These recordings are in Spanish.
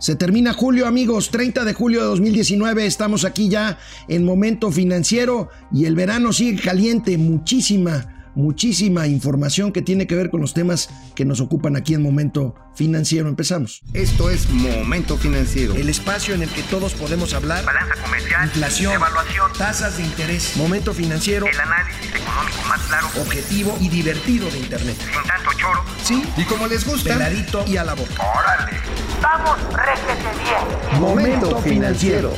Se termina julio, amigos, 30 de julio de 2019. Estamos aquí ya en momento financiero y el verano sigue caliente. Muchísima muchísima información que tiene que ver con los temas que nos ocupan aquí en Momento Financiero. Empezamos. Esto es Momento Financiero. El espacio en el que todos podemos hablar. Balanza comercial. Inflación. Evaluación. Tasas de interés. Momento Financiero. El análisis económico más claro. Objetivo y divertido de Internet. Sin tanto choro. Sí. Y como les gusta. Peladito y a la boca. Órale. Vamos, réjete bien. Momento Financiero.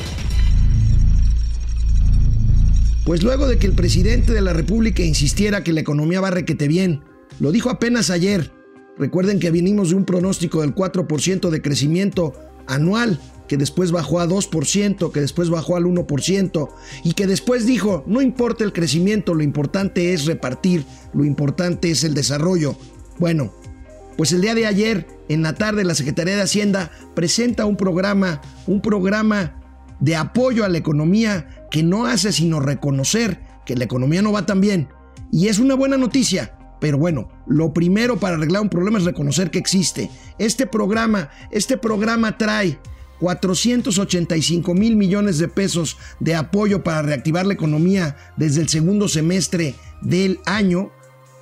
Pues luego de que el presidente de la República insistiera que la economía va requete bien, lo dijo apenas ayer. Recuerden que venimos de un pronóstico del 4% de crecimiento anual, que después bajó a 2%, que después bajó al 1%, y que después dijo, no importa el crecimiento, lo importante es repartir, lo importante es el desarrollo. Bueno, pues el día de ayer, en la tarde, la Secretaría de Hacienda presenta un programa, un programa de apoyo a la economía que no hace sino reconocer que la economía no va tan bien. Y es una buena noticia. Pero bueno, lo primero para arreglar un problema es reconocer que existe. Este programa, este programa trae 485 mil millones de pesos de apoyo para reactivar la economía desde el segundo semestre del año.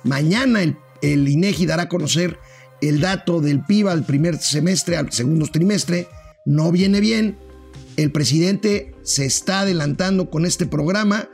Mañana el, el INEGI dará a conocer el dato del PIB al primer semestre, al segundo trimestre. No viene bien, el presidente se está adelantando con este programa.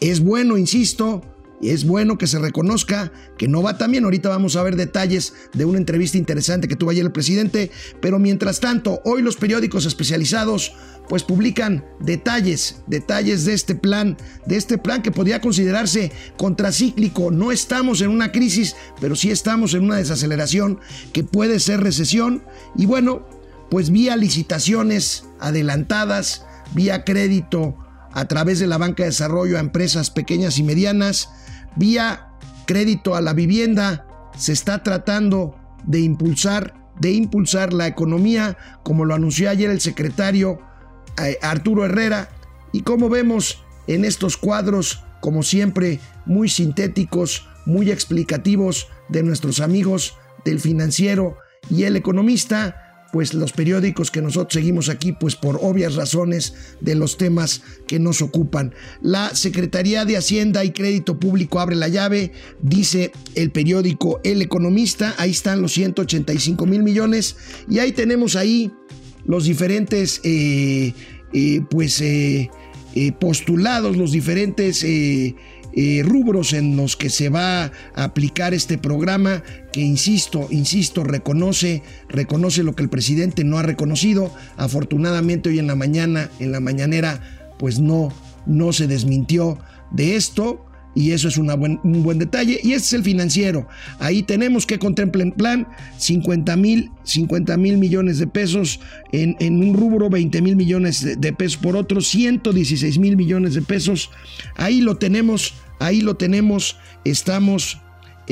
Es bueno, insisto, es bueno que se reconozca que no va tan bien. Ahorita vamos a ver detalles de una entrevista interesante que tuvo ayer el presidente. Pero mientras tanto, hoy los periódicos especializados pues publican detalles, detalles de este plan, de este plan que podría considerarse contracíclico. No estamos en una crisis, pero sí estamos en una desaceleración que puede ser recesión. Y bueno, pues vía licitaciones adelantadas, vía crédito a través de la banca de desarrollo a empresas pequeñas y medianas, vía crédito a la vivienda, se está tratando de impulsar, de impulsar la economía, como lo anunció ayer el secretario eh, Arturo Herrera, y como vemos en estos cuadros, como siempre, muy sintéticos, muy explicativos de nuestros amigos del financiero y el economista, pues los periódicos que nosotros seguimos aquí, pues por obvias razones de los temas que nos ocupan. La Secretaría de Hacienda y Crédito Público abre la llave, dice el periódico El Economista, ahí están los 185 mil millones y ahí tenemos ahí los diferentes, eh, eh, pues, eh, postulados, los diferentes eh, rubros en los que se va a aplicar este programa que insisto, insisto, reconoce, reconoce lo que el presidente no ha reconocido. Afortunadamente hoy en la mañana, en la mañanera, pues no, no se desmintió de esto. Y eso es un buen detalle. Y este es el financiero. Ahí tenemos que contempla en plan 50 mil 50 mil millones de pesos en, en, un rubro, 20 mil millones de, de, pesos por otro, 116 mil millones de pesos. Ahí lo tenemos, ahí lo tenemos. Estamos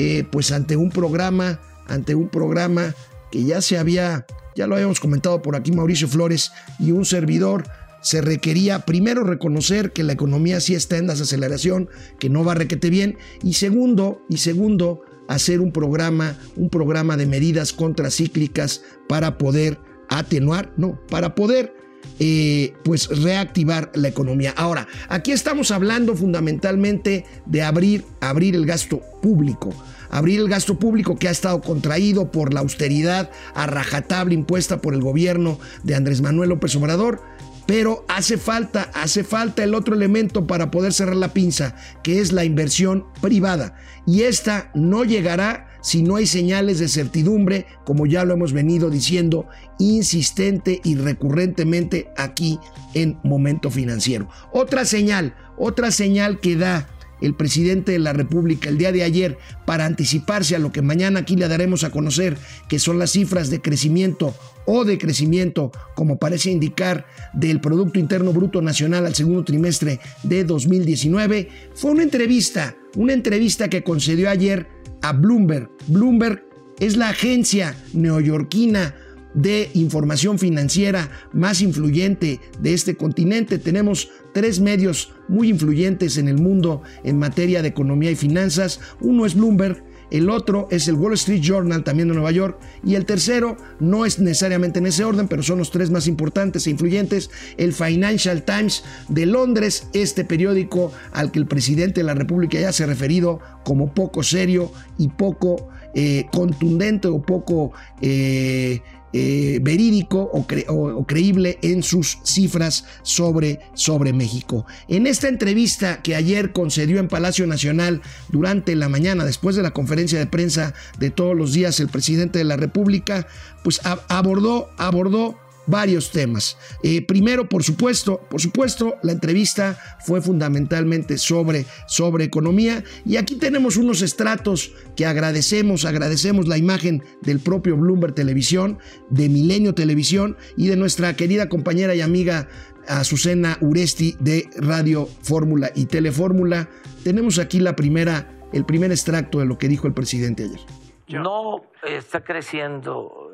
eh, pues ante un programa, ante un programa que ya se había, ya lo habíamos comentado por aquí Mauricio Flores y un servidor se requería primero reconocer que la economía sí está en desaceleración, que no va requete bien, y segundo, y segundo, hacer un programa, un programa de medidas contracíclicas para poder atenuar, no, para poder eh, pues reactivar la economía. Ahora, aquí estamos hablando fundamentalmente de abrir, abrir el gasto público. Abrir el gasto público que ha estado contraído por la austeridad a rajatable impuesta por el gobierno de Andrés Manuel López Obrador pero hace falta, hace falta el otro elemento para poder cerrar la pinza, que es la inversión privada. Y esta no llegará si no hay señales de certidumbre, como ya lo hemos venido diciendo insistente y recurrentemente aquí en Momento Financiero. Otra señal, otra señal que da el presidente de la República el día de ayer para anticiparse a lo que mañana aquí le daremos a conocer, que son las cifras de crecimiento o de crecimiento, como parece indicar, del Producto Interno Bruto Nacional al segundo trimestre de 2019, fue una entrevista, una entrevista que concedió ayer a Bloomberg. Bloomberg es la agencia neoyorquina de información financiera más influyente de este continente. Tenemos tres medios muy influyentes en el mundo en materia de economía y finanzas. Uno es Bloomberg, el otro es el Wall Street Journal, también de Nueva York, y el tercero no es necesariamente en ese orden, pero son los tres más importantes e influyentes, el Financial Times de Londres, este periódico al que el presidente de la República ya se ha referido como poco serio y poco eh, contundente o poco... Eh, eh, verídico o, creíble en sus cifras sobre, sobre México. En esta entrevista que ayer concedió en Palacio Nacional durante la mañana, después de la conferencia de prensa de todos los días, el presidente de la República, pues abordó, abordó varios temas. Eh, primero, por supuesto, por supuesto, la entrevista fue fundamentalmente sobre, sobre economía y aquí tenemos unos estratos que agradecemos, agradecemos la imagen del propio Bloomberg Televisión, de Milenio Televisión y de nuestra querida compañera y amiga Azucena Uresti de Radio Fórmula y Telefórmula. Tenemos aquí la primera, el primer extracto de lo que dijo el presidente ayer. No está creciendo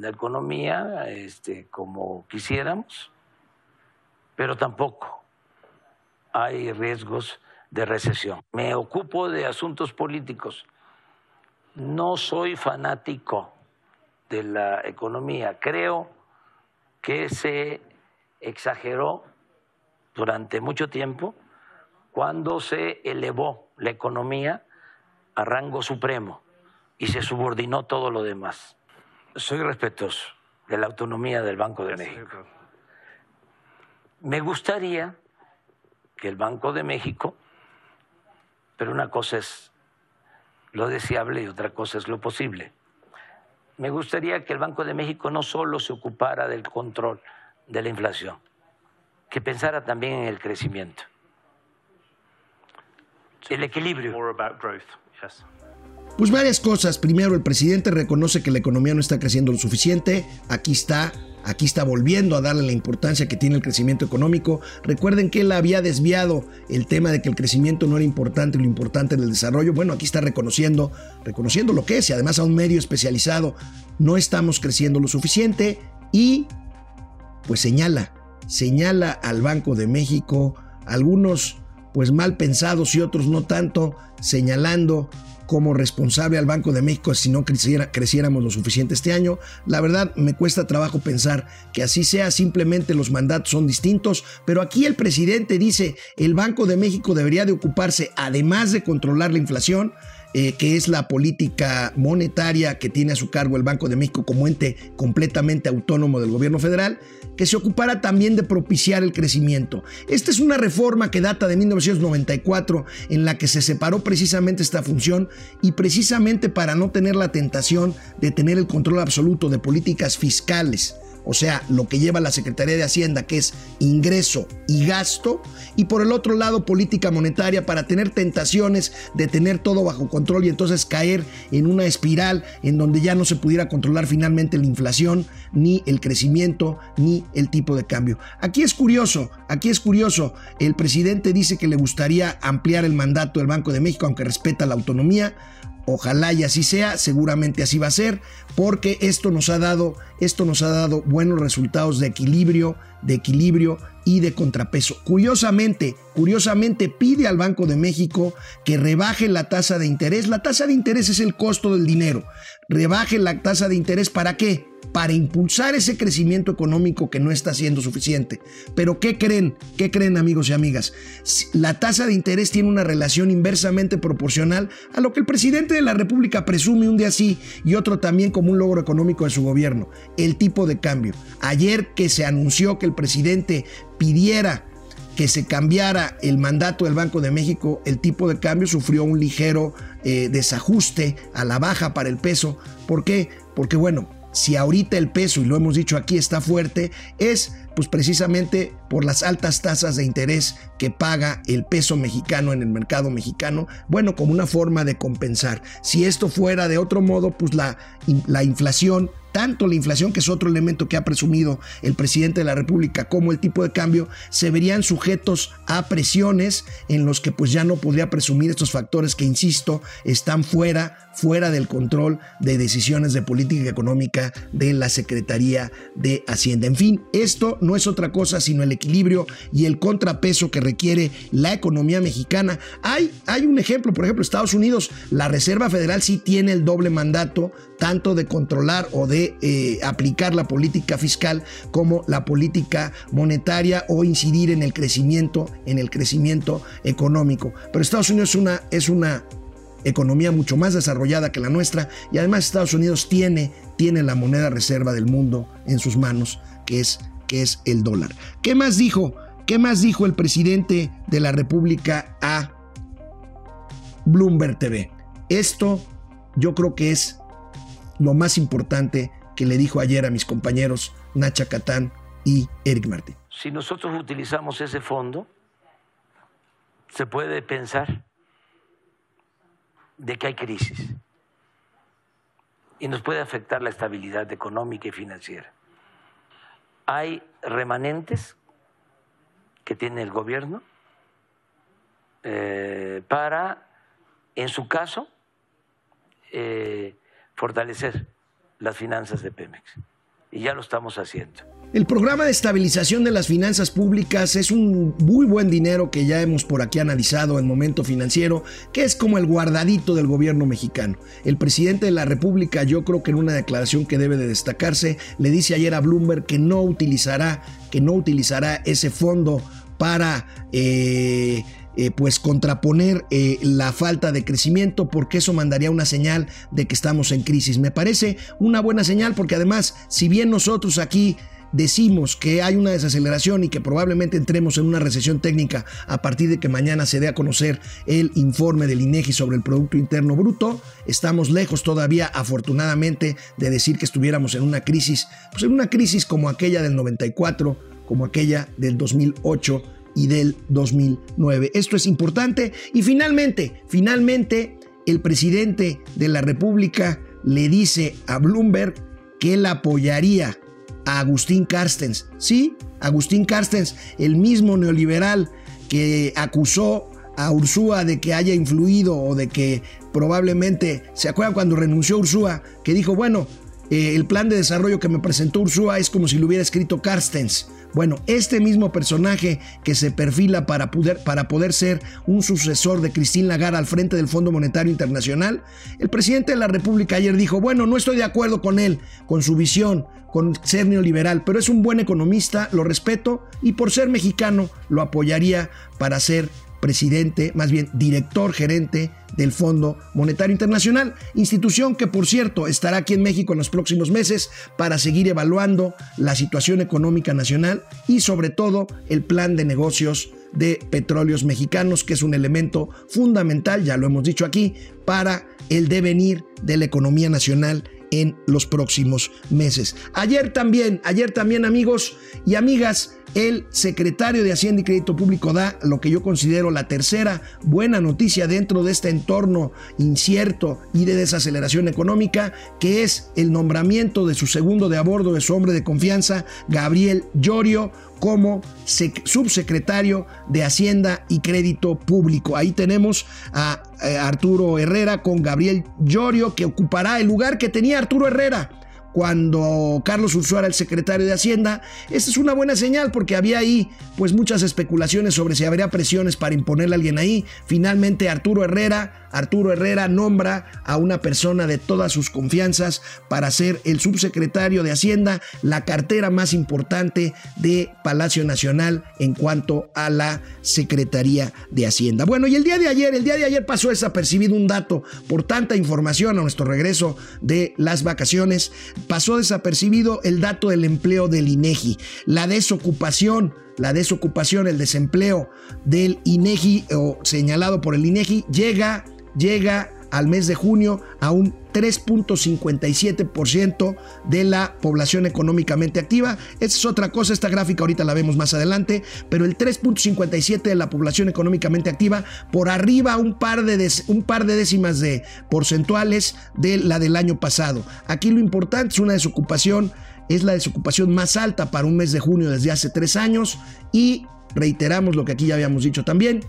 la economía este, como quisiéramos, pero tampoco hay riesgos de recesión. Me ocupo de asuntos políticos. No soy fanático de la economía. Creo que se exageró durante mucho tiempo cuando se elevó la economía a rango supremo y se subordinó todo lo demás soy respetuoso de la autonomía del Banco de México. Me gustaría que el Banco de México, pero una cosa es lo deseable y otra cosa es lo posible. Me gustaría que el Banco de México no solo se ocupara del control de la inflación, que pensara también en el crecimiento, el equilibrio. Pues varias cosas. Primero, el presidente reconoce que la economía no está creciendo lo suficiente. Aquí está Aquí está volviendo a darle la importancia que tiene el crecimiento económico. Recuerden que él había desviado el tema de que el crecimiento no era importante, lo importante en el desarrollo. Bueno, aquí está reconociendo, reconociendo lo que es y además a un medio especializado. No estamos creciendo lo suficiente y pues señala, señala al Banco de México, algunos pues mal pensados y otros no tanto, señalando como responsable al Banco de México si no creciera, creciéramos lo suficiente este año. La verdad me cuesta trabajo pensar que así sea, simplemente los mandatos son distintos, pero aquí el presidente dice el Banco de México debería de ocuparse, además de controlar la inflación, eh, que es la política monetaria que tiene a su cargo el Banco de México como ente completamente autónomo del gobierno federal, que se ocupara también de propiciar el crecimiento. Esta es una reforma que data de 1994 en la que se separó precisamente esta función y precisamente para no tener la tentación de tener el control absoluto de políticas fiscales o sea, lo que lleva la Secretaría de Hacienda, que es ingreso y gasto, y por el otro lado política monetaria para tener tentaciones de tener todo bajo control y entonces caer en una espiral en donde ya no se pudiera controlar finalmente la inflación, ni el crecimiento, ni el tipo de cambio. Aquí es curioso, aquí es curioso, el presidente dice que le gustaría ampliar el mandato del Banco de México, aunque respeta la autonomía, Ojalá y así sea, seguramente así va a ser, porque esto nos ha dado, esto nos ha dado buenos resultados de equilibrio, de equilibrio y de contrapeso. Curiosamente, curiosamente pide al Banco de México que rebaje la tasa de interés. La tasa de interés es el costo del dinero. Rebaje la tasa de interés para qué? para impulsar ese crecimiento económico que no está siendo suficiente. Pero ¿qué creen? ¿Qué creen amigos y amigas? La tasa de interés tiene una relación inversamente proporcional a lo que el presidente de la República presume un día sí y otro también como un logro económico de su gobierno, el tipo de cambio. Ayer que se anunció que el presidente pidiera que se cambiara el mandato del Banco de México, el tipo de cambio sufrió un ligero eh, desajuste a la baja para el peso. ¿Por qué? Porque bueno, si ahorita el peso, y lo hemos dicho aquí, está fuerte, es pues precisamente por las altas tasas de interés que paga el peso mexicano en el mercado mexicano, bueno, como una forma de compensar. Si esto fuera de otro modo, pues la, la inflación tanto la inflación, que es otro elemento que ha presumido el presidente de la República, como el tipo de cambio, se verían sujetos a presiones en los que pues ya no podría presumir estos factores que, insisto, están fuera, fuera del control de decisiones de política económica de la Secretaría de Hacienda. En fin, esto no es otra cosa sino el equilibrio y el contrapeso que requiere la economía mexicana. Hay, hay un ejemplo, por ejemplo, Estados Unidos, la Reserva Federal sí tiene el doble mandato, tanto de controlar o de eh, aplicar la política fiscal como la política monetaria o incidir en el crecimiento, en el crecimiento económico. Pero Estados Unidos es una, es una economía mucho más desarrollada que la nuestra y además Estados Unidos tiene, tiene la moneda reserva del mundo en sus manos, que es, que es el dólar. ¿Qué más dijo? ¿Qué más dijo el presidente de la República a Bloomberg TV? Esto yo creo que es lo más importante que le dijo ayer a mis compañeros Nacha Catán y Eric Martín. Si nosotros utilizamos ese fondo, se puede pensar de que hay crisis y nos puede afectar la estabilidad económica y financiera. Hay remanentes que tiene el gobierno eh, para, en su caso, eh, fortalecer las finanzas de Pemex. Y ya lo estamos haciendo. El programa de estabilización de las finanzas públicas es un muy buen dinero que ya hemos por aquí analizado en momento financiero, que es como el guardadito del gobierno mexicano. El presidente de la República, yo creo que en una declaración que debe de destacarse, le dice ayer a Bloomberg que no utilizará, que no utilizará ese fondo para eh, eh, pues contraponer eh, la falta de crecimiento porque eso mandaría una señal de que estamos en crisis. Me parece una buena señal porque además, si bien nosotros aquí decimos que hay una desaceleración y que probablemente entremos en una recesión técnica a partir de que mañana se dé a conocer el informe del INEGI sobre el Producto Interno Bruto, estamos lejos todavía, afortunadamente, de decir que estuviéramos en una crisis, pues en una crisis como aquella del 94, como aquella del 2008 y del 2009. Esto es importante. Y finalmente, finalmente, el presidente de la República le dice a Bloomberg que él apoyaría a Agustín Carstens. Sí, Agustín Carstens, el mismo neoliberal que acusó a Ursúa de que haya influido o de que probablemente, ¿se acuerdan cuando renunció Ursúa? Que dijo, bueno, eh, el plan de desarrollo que me presentó Ursúa es como si lo hubiera escrito Carstens. Bueno, este mismo personaje que se perfila para poder, para poder ser un sucesor de Christine Lagarde al frente del Fondo Monetario Internacional, el presidente de la República ayer dijo, bueno, no estoy de acuerdo con él, con su visión, con ser neoliberal, pero es un buen economista, lo respeto y por ser mexicano lo apoyaría para ser presidente, más bien director gerente del Fondo Monetario Internacional, institución que por cierto estará aquí en México en los próximos meses para seguir evaluando la situación económica nacional y sobre todo el plan de negocios de petróleos mexicanos, que es un elemento fundamental, ya lo hemos dicho aquí, para el devenir de la economía nacional en los próximos meses. Ayer también, ayer también amigos y amigas, el secretario de Hacienda y Crédito Público da lo que yo considero la tercera buena noticia dentro de este entorno incierto y de desaceleración económica, que es el nombramiento de su segundo de a bordo de su hombre de confianza, Gabriel Llorio, como subsecretario de Hacienda y Crédito Público. Ahí tenemos a, eh, Arturo Herrera con Gabriel Llorio, que ocupará el lugar que tenía Arturo Herrera cuando Carlos Ursúa era el secretario de Hacienda. Esta es una buena señal porque había ahí pues muchas especulaciones sobre si habría presiones para imponerle a alguien ahí. Finalmente Arturo Herrera, Arturo Herrera nombra a una persona de todas sus confianzas para ser el subsecretario de Hacienda, la cartera más importante de Palacio Nacional en cuanto a la Secretaría de Hacienda. Bueno, y el día de ayer, el día de ayer pasó desapercibido un dato por tanta información a nuestro regreso de las vacaciones pasó desapercibido el dato del empleo del INEGI, la desocupación, la desocupación, el desempleo del INEGI o señalado por el INEGI llega llega al mes de junio a un 3.57% de la población económicamente activa. Esa es otra cosa, esta gráfica ahorita la vemos más adelante, pero el 3.57 de la población económicamente activa por arriba un par de, un par de décimas de porcentuales de la del año pasado. Aquí lo importante es una desocupación, es la desocupación más alta para un mes de junio desde hace tres años y reiteramos lo que aquí ya habíamos dicho también,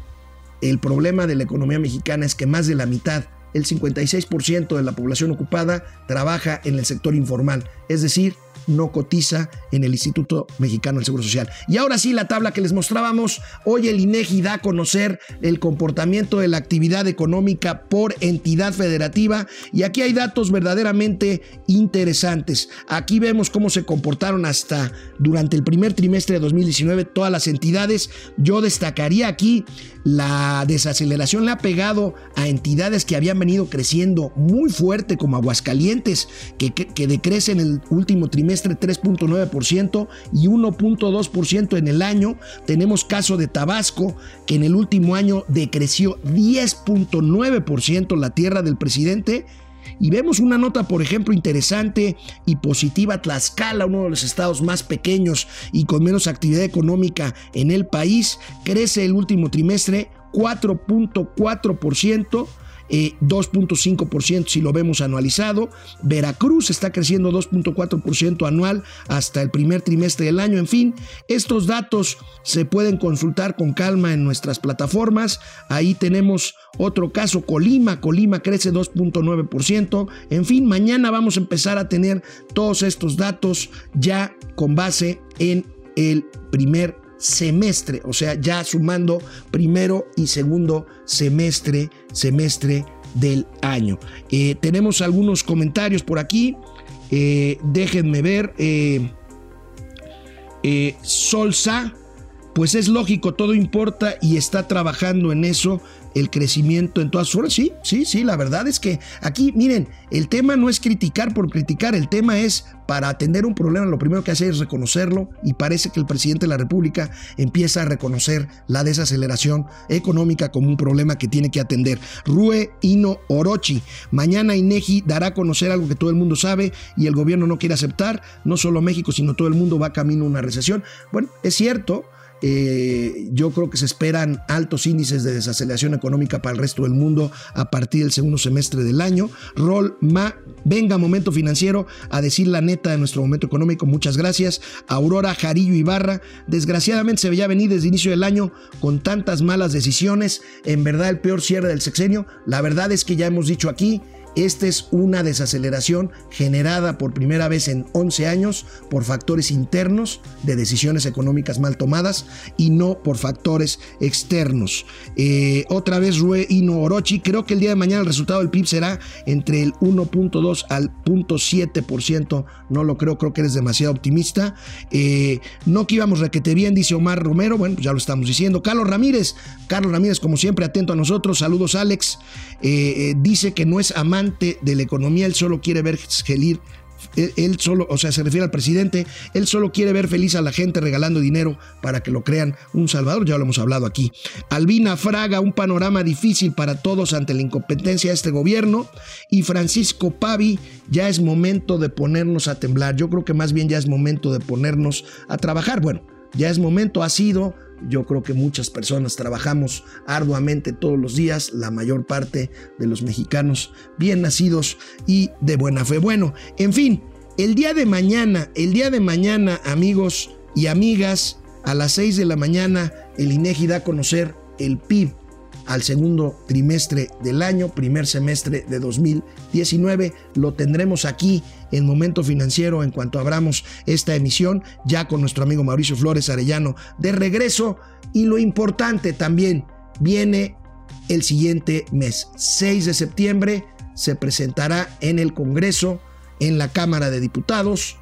el problema de la economía mexicana es que más de la mitad, el 56% de la población ocupada, trabaja en el sector informal, es decir, no cotiza en el Instituto Mexicano del Seguro Social. Y ahora sí, la tabla que les mostrábamos, hoy el INEGI da a conocer el comportamiento de la actividad económica por entidad federativa y aquí hay datos verdaderamente interesantes. Aquí vemos cómo se comportaron hasta durante el primer trimestre de 2019 todas las entidades. Yo destacaría aquí la desaceleración le ha pegado a entidades que habían venido creciendo muy fuerte como Aguascalientes, que, que, decrece en el último trimestre 3.9% y 1.2% en el año. Tenemos caso de Tabasco, que en el último año decreció 10.9% la tierra del presidente. Y vemos una nota, por ejemplo, interesante y positiva, Tlaxcala, uno de los estados más pequeños y con menos actividad económica en el país, crece el último trimestre 4.4%. 2.5% eh, si lo vemos anualizado. Veracruz está creciendo 2.4% anual hasta el primer trimestre del año. En fin, estos datos se pueden consultar con calma en nuestras plataformas. Ahí tenemos otro caso, Colima. Colima crece 2.9%. En fin, mañana vamos a empezar a tener todos estos datos ya con base en el primer semestre, o sea, ya sumando primero y segundo semestre, semestre del año. Eh, tenemos algunos comentarios por aquí. Eh, déjenme ver. Eh, Solsa, pues es lógico, todo importa y está trabajando en eso el crecimiento en todas formas. Sí, sí, sí, la verdad es que aquí, miren, el tema no es criticar por criticar, el tema es para atender un problema, lo primero que hace es reconocerlo y parece que el presidente de la República empieza a reconocer la desaceleración económica como un problema que tiene que atender. Rue Ino Orochi, mañana INEGI dará a conocer algo que todo el mundo sabe y el gobierno no quiere aceptar, no solo México, sino todo el mundo va camino a una recesión. Bueno, es cierto, eh, yo creo que se esperan altos índices de desaceleración económica para el resto del mundo a partir del segundo semestre del año. Rol Ma, venga momento financiero a decir la neta de nuestro momento económico. Muchas gracias. Aurora Jarillo Ibarra, desgraciadamente se veía venir desde el inicio del año con tantas malas decisiones. En verdad el peor cierre del sexenio. La verdad es que ya hemos dicho aquí esta es una desaceleración generada por primera vez en 11 años por factores internos de decisiones económicas mal tomadas y no por factores externos. Eh, otra vez Rue Ino Orochi, creo que el día de mañana el resultado del PIB será entre el 1.2 al 0.7%, no lo creo, creo que eres demasiado optimista. Eh, no que íbamos requete bien, dice Omar Romero, bueno, pues ya lo estamos diciendo. Carlos Ramírez, Carlos Ramírez como siempre atento a nosotros, saludos Alex, eh, dice que no es de la economía, él solo quiere ver gelir él, solo, o sea, se refiere al presidente, él solo quiere ver feliz a la gente regalando dinero para que lo crean un salvador, ya lo hemos hablado aquí. Albina Fraga, un panorama difícil para todos ante la incompetencia de este gobierno. Y Francisco Pavi, ya es momento de ponernos a temblar. Yo creo que más bien ya es momento de ponernos a trabajar. Bueno, ya es momento, ha sido, yo creo que muchas personas trabajamos arduamente todos los días, la mayor parte de los mexicanos bien nacidos y de buena fe. Bueno, en fin, el día de mañana, el día de mañana, amigos y amigas, a las 6 de la mañana, el INEGI da a conocer el PIB al segundo trimestre del año, primer semestre de 2019. Lo tendremos aquí en Momento Financiero en cuanto abramos esta emisión, ya con nuestro amigo Mauricio Flores Arellano de regreso. Y lo importante también, viene el siguiente mes, 6 de septiembre, se presentará en el Congreso, en la Cámara de Diputados,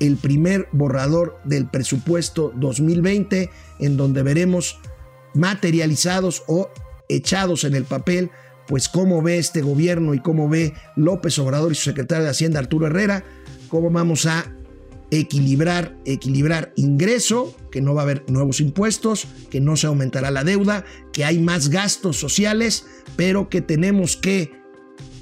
el primer borrador del presupuesto 2020, en donde veremos materializados o echados en el papel, pues cómo ve este gobierno y cómo ve López Obrador y su secretario de Hacienda Arturo Herrera, cómo vamos a equilibrar, equilibrar ingreso, que no va a haber nuevos impuestos, que no se aumentará la deuda, que hay más gastos sociales, pero que tenemos que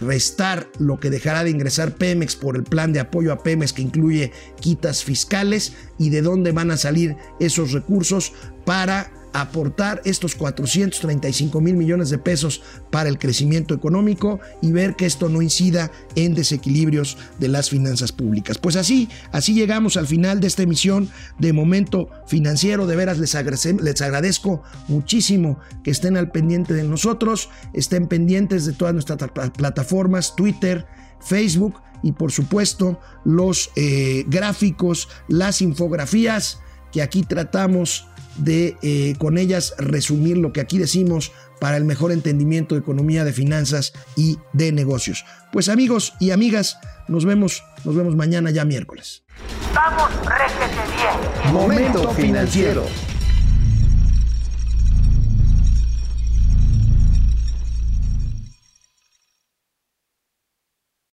restar lo que dejará de ingresar Pemex por el plan de apoyo a Pemex que incluye quitas fiscales y de dónde van a salir esos recursos para aportar estos 435 mil millones de pesos para el crecimiento económico y ver que esto no incida en desequilibrios de las finanzas públicas. Pues así, así llegamos al final de esta emisión de Momento Financiero. De veras les, les agradezco muchísimo que estén al pendiente de nosotros, estén pendientes de todas nuestras plataformas, Twitter, Facebook y por supuesto los eh, gráficos, las infografías que aquí tratamos de eh, con ellas resumir lo que aquí decimos para el mejor entendimiento de economía, de finanzas y de negocios. Pues amigos y amigas, nos vemos, nos vemos mañana ya miércoles. Vamos, bien. Momento financiero.